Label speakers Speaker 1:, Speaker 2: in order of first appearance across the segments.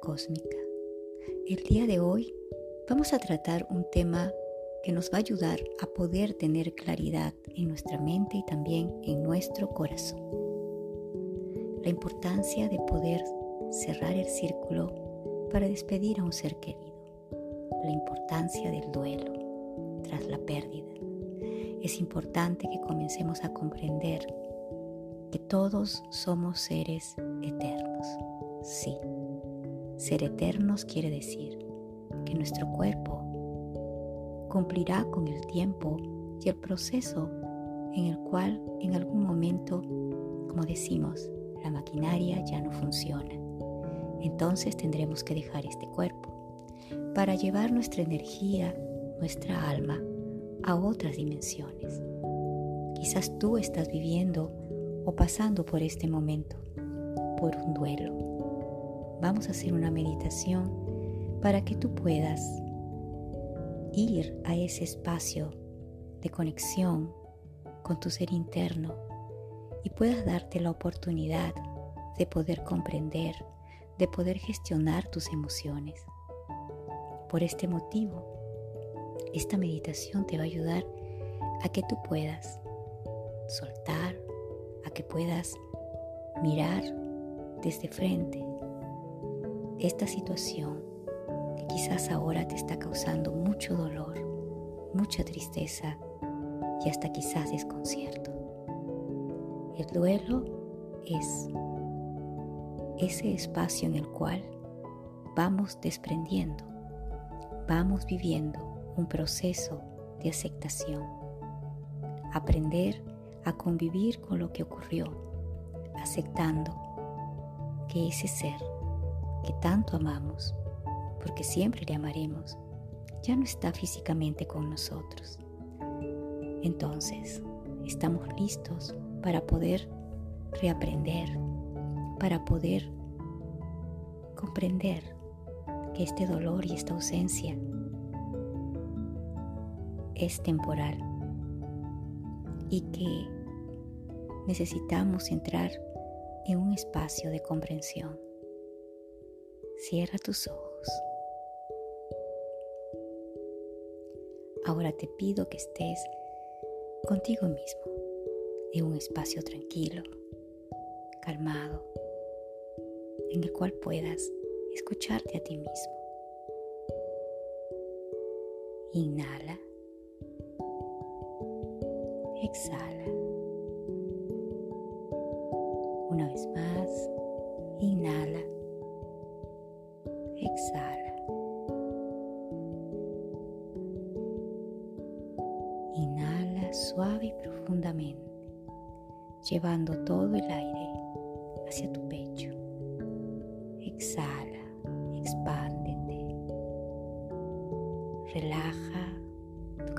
Speaker 1: Cósmica. El día de hoy vamos a tratar un tema que nos va a ayudar a poder tener claridad en nuestra mente y también en nuestro corazón. La importancia de poder cerrar el círculo para despedir a un ser querido. La importancia del duelo tras la pérdida. Es importante que comencemos a comprender que todos somos seres eternos. Sí, ser eternos quiere decir que nuestro cuerpo cumplirá con el tiempo y el proceso en el cual en algún momento, como decimos, la maquinaria ya no funciona. Entonces tendremos que dejar este cuerpo para llevar nuestra energía, nuestra alma a otras dimensiones. Quizás tú estás viviendo o pasando por este momento, por un duelo. Vamos a hacer una meditación para que tú puedas ir a ese espacio de conexión con tu ser interno y puedas darte la oportunidad de poder comprender, de poder gestionar tus emociones. Por este motivo, esta meditación te va a ayudar a que tú puedas soltar, a que puedas mirar desde frente esta situación que quizás ahora te está causando mucho dolor, mucha tristeza y hasta quizás desconcierto. El duelo es ese espacio en el cual vamos desprendiendo, vamos viviendo un proceso de aceptación, aprender a convivir con lo que ocurrió, aceptando que ese ser que tanto amamos, porque siempre le amaremos, ya no está físicamente con nosotros. Entonces, estamos listos para poder reaprender, para poder comprender que este dolor y esta ausencia es temporal y que necesitamos entrar en un espacio de comprensión. Cierra tus ojos. Ahora te pido que estés contigo mismo en un espacio tranquilo, calmado, en el cual puedas escucharte a ti mismo. Inhala. Exhala. Una vez más, inhala.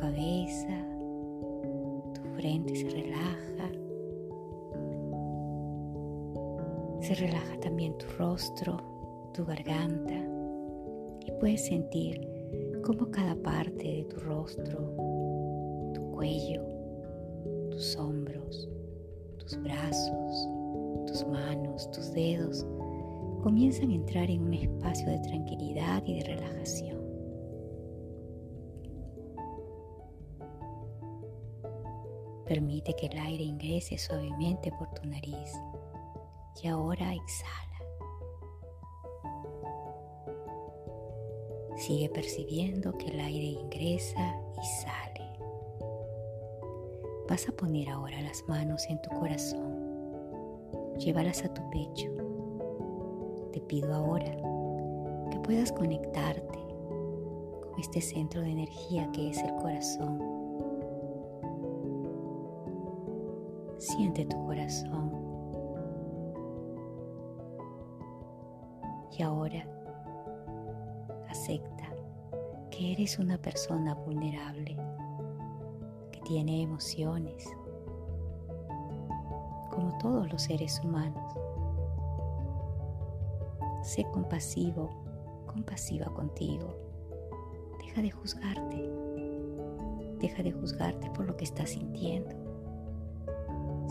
Speaker 1: Tu cabeza, frente se relaja. Se relaja también tu rostro, tu garganta y puedes sentir cómo cada parte de tu rostro, tu cuello, tus hombros, tus brazos, tus manos, tus dedos comienzan a entrar en un espacio de tranquilidad y de relajación. Permite que el aire ingrese suavemente por tu nariz y ahora exhala. Sigue percibiendo que el aire ingresa y sale. Vas a poner ahora las manos en tu corazón. Llévalas a tu pecho. Te pido ahora que puedas conectarte con este centro de energía que es el corazón Siente tu corazón. Y ahora acepta que eres una persona vulnerable, que tiene emociones, como todos los seres humanos. Sé compasivo, compasiva contigo. Deja de juzgarte. Deja de juzgarte por lo que estás sintiendo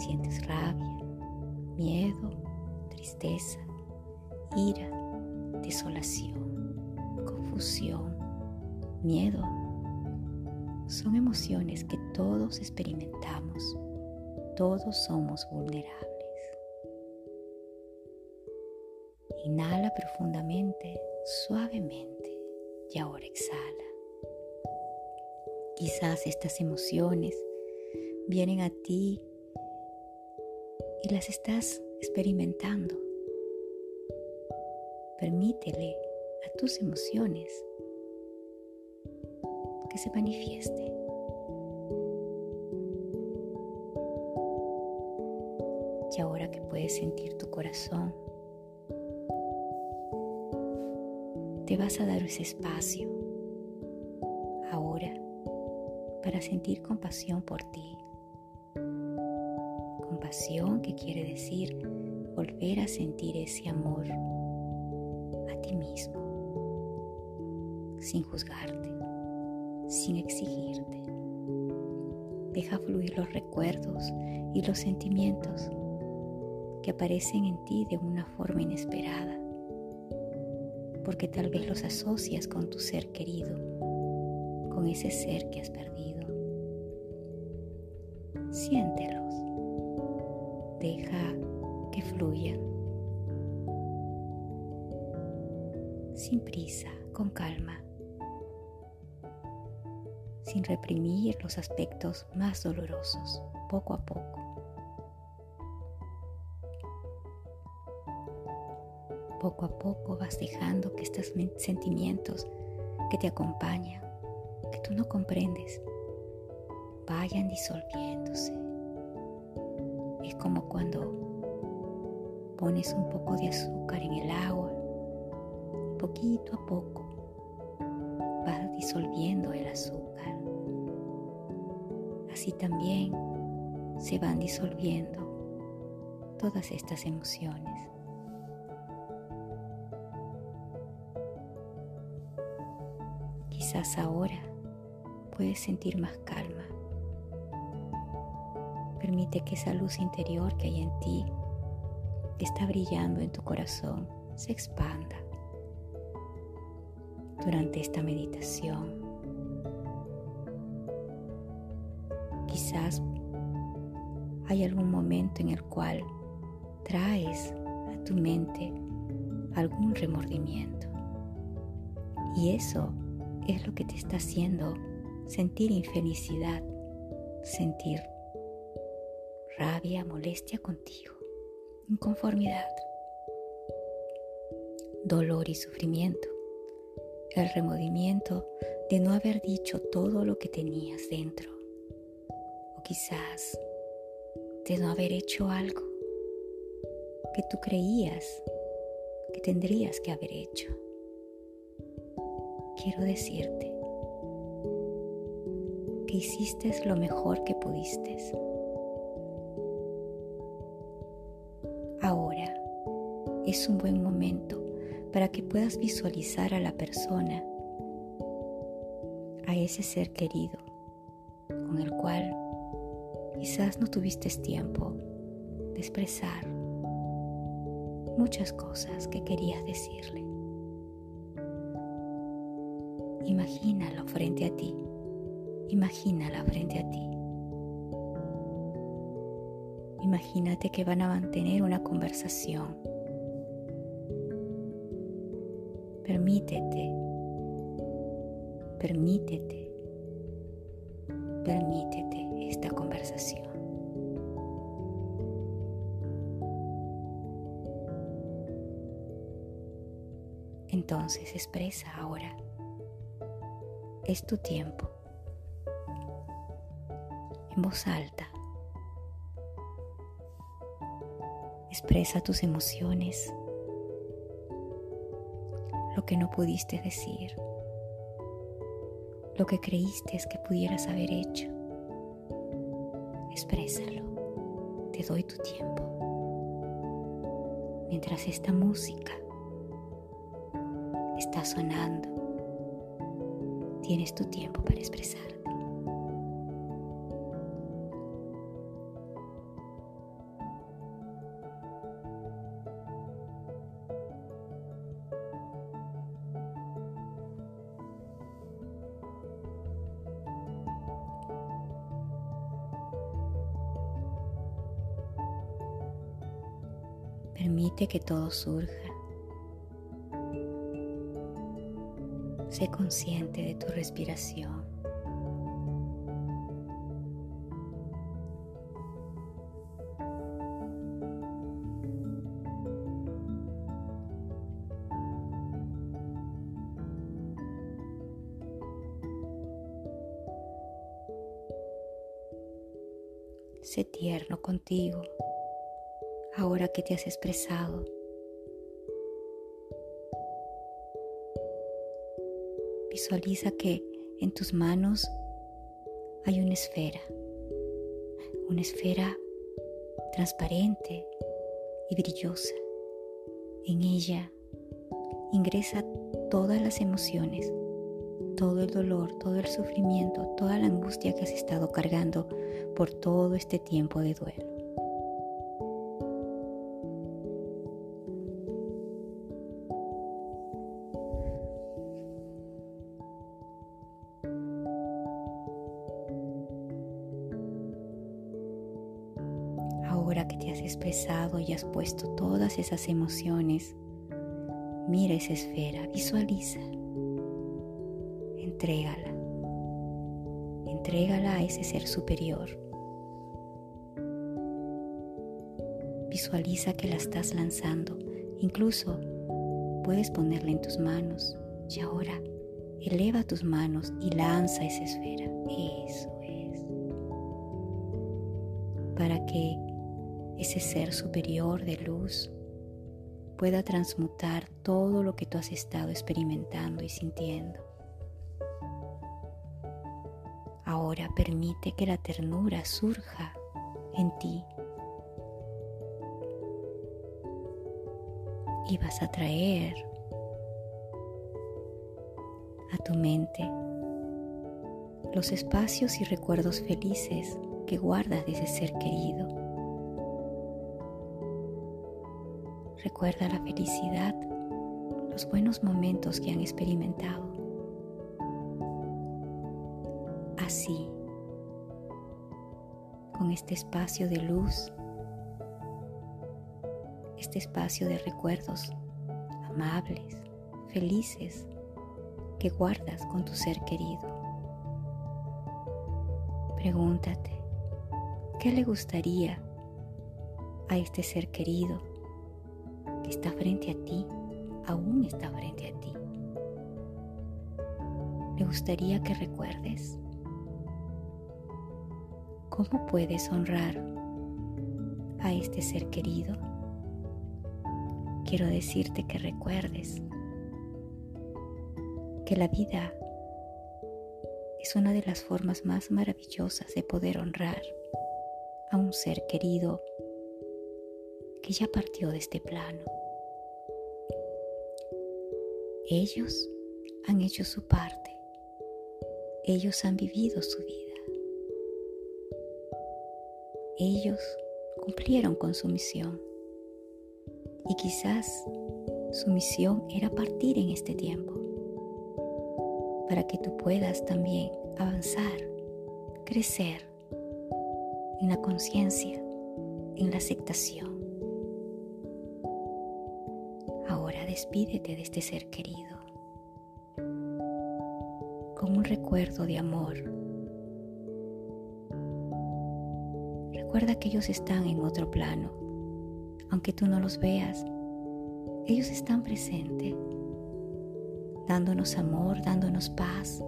Speaker 1: Sientes rabia, miedo, tristeza, ira, desolación, confusión, miedo. Son emociones que todos experimentamos. Todos somos vulnerables. Inhala profundamente, suavemente y ahora exhala. Quizás estas emociones vienen a ti y las estás experimentando. Permítele a tus emociones que se manifieste. Y ahora que puedes sentir tu corazón, te vas a dar ese espacio ahora para sentir compasión por ti. Que quiere decir volver a sentir ese amor a ti mismo, sin juzgarte, sin exigirte. Deja fluir los recuerdos y los sentimientos que aparecen en ti de una forma inesperada porque tal vez los asocias con tu ser querido, con ese ser que has perdido. Siéntelos, deja que fluyan, sin prisa, con calma, sin reprimir los aspectos más dolorosos, poco a poco. Poco a poco vas dejando que estos sentimientos que te acompañan, que tú no comprendes, vayan disolviéndose. Como cuando pones un poco de azúcar en el agua, poquito a poco vas disolviendo el azúcar. Así también se van disolviendo todas estas emociones. Quizás ahora puedes sentir más calma. Permite que esa luz interior que hay en ti, que está brillando en tu corazón, se expanda durante esta meditación. Quizás hay algún momento en el cual traes a tu mente algún remordimiento. Y eso es lo que te está haciendo sentir infelicidad, sentir rabia, molestia contigo, inconformidad, dolor y sufrimiento, el remordimiento de no haber dicho todo lo que tenías dentro, o quizás de no haber hecho algo que tú creías que tendrías que haber hecho. Quiero decirte que hiciste lo mejor que pudiste. Es un buen momento para que puedas visualizar a la persona, a ese ser querido con el cual quizás no tuviste tiempo de expresar muchas cosas que querías decirle. Imagínalo frente a ti. Imagínala frente a ti. Imagínate que van a mantener una conversación. Permítete, permítete, permítete esta conversación. Entonces expresa ahora es tu tiempo. En voz alta. Expresa tus emociones, lo que no pudiste decir, lo que creíste que pudieras haber hecho. Exprésalo. Te doy tu tiempo. Mientras esta música está sonando tienes tu tiempo para expresarte. Permite que todo surja. Sé consciente de tu respiración. Sé tierno contigo ahora que te has expresado. Visualiza que en tus manos hay una esfera, una esfera transparente y brillosa. En ella ingresa todas las emociones, todo el dolor, todo el sufrimiento, toda la angustia que has estado cargando por todo este tiempo de duelo. Esas emociones, mira esa esfera, visualiza, entrégala, entrégala a ese ser superior. Visualiza que la estás lanzando, incluso puedes ponerla en tus manos y ahora eleva tus manos y lanza esa esfera. Eso es. Para que ese ser superior de luz pueda transmutar todo lo que tú has estado experimentando y sintiendo. Ahora permite que la ternura surja en ti y vas a traer a tu mente los espacios y recuerdos felices que guardas de ese ser querido. Recuerda la felicidad, los buenos momentos que han experimentado. Así, con este espacio de luz, este espacio de recuerdos amables, felices, que guardas con tu ser querido. Pregúntate, ¿qué le gustaría a este ser querido está frente a ti, aún está frente a ti. Me gustaría que recuerdes cómo puedes honrar a este ser querido. Quiero decirte que recuerdes que la vida es una de las formas más maravillosas de poder honrar a un ser querido que ya partió de este plano. Ellos han hecho su parte. Ellos han vivido su vida. Ellos cumplieron con su misión. Y quizás su misión era partir en este tiempo para que tú puedas también avanzar, crecer en la conciencia, en la aceptación despídete de este ser querido. Como un recuerdo de amor. Recuerda que ellos están en otro plano, aunque tú no los veas, ellos están presentes, dándonos amor, dándonos paz,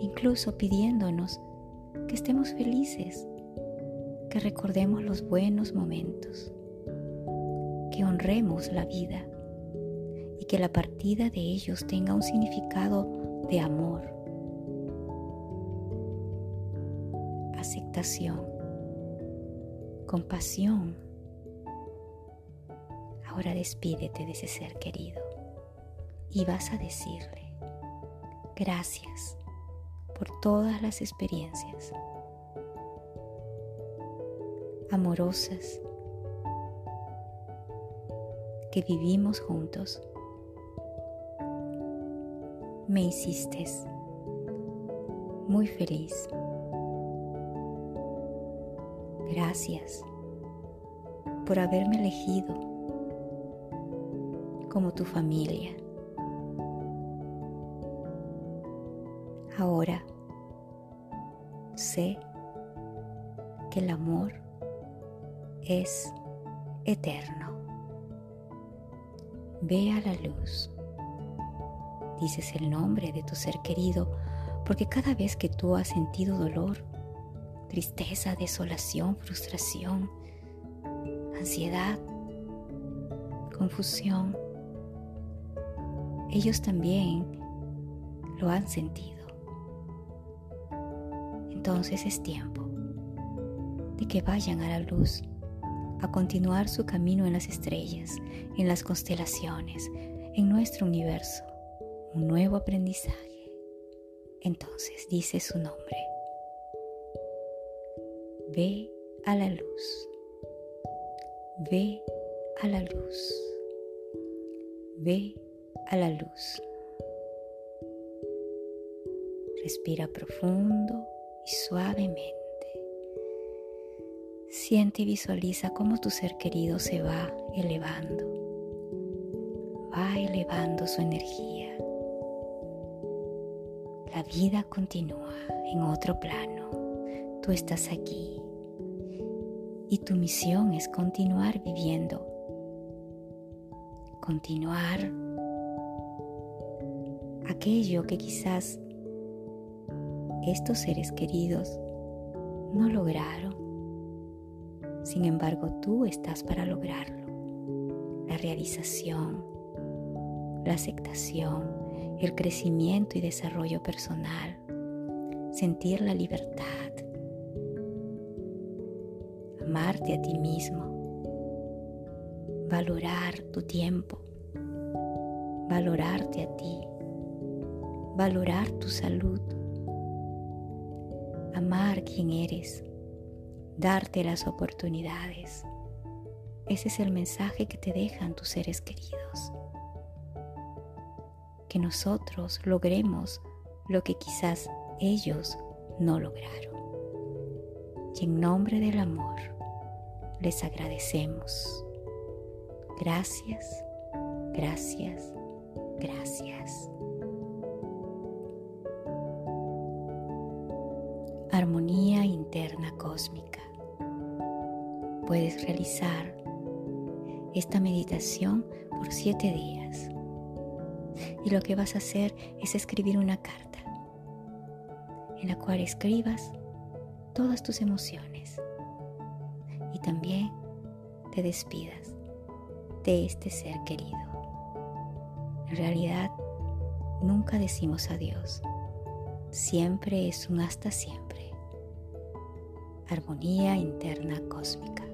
Speaker 1: incluso pidiéndonos que estemos felices, que recordemos los buenos momentos, que honremos la vida y que la partida de ellos tenga un significado de amor, aceptación, compasión. Ahora despídete de ese ser querido y vas a decirle gracias por todas las experiencias amorosas que vivimos juntos me hiciste muy feliz. Gracias por haberme elegido como tu familia. Ahora sé que el amor es eterno. Ve a la luz. Dices el nombre de tu ser querido porque cada vez que tú has sentido dolor, tristeza, desolación, frustración, ansiedad, confusión, ellos también lo han sentido. Entonces es tiempo de que vayan a la luz a continuar su camino en las estrellas, en las constelaciones, en nuestro universo, un nuevo aprendizaje. Entonces dice su nombre. Ve a la luz. Ve a la luz. Ve a la luz. Respira profundo y suavemente. Siente y visualiza cómo tu ser querido se va elevando. Va elevando su energía. La vida continúa en otro plano. Tú estás aquí. Y tu misión es continuar viviendo. Continuar aquello que quizás estos seres queridos no lograron sin embargo, tú estás para lograrlo. La realización, la aceptación, el crecimiento y desarrollo personal, sentir la libertad, amarte a ti mismo, valorar tu tiempo, valorarte a ti, valorar tu salud, amar quien eres darte las oportunidades. Ese es el mensaje que te dejan tus seres queridos. Que nosotros logremos lo que quizás ellos no lograron. Y en nombre del amor les agradecemos. Gracias, gracias, gracias. Armonía interna cósmica puedes realizar esta meditación por siete días. Y lo que vas a hacer es escribir una carta en la cual escribas todas tus emociones y también te despidas de este ser querido. En realidad, nunca decimos adiós, siempre es un hasta siempre. Armonía interna cósmica.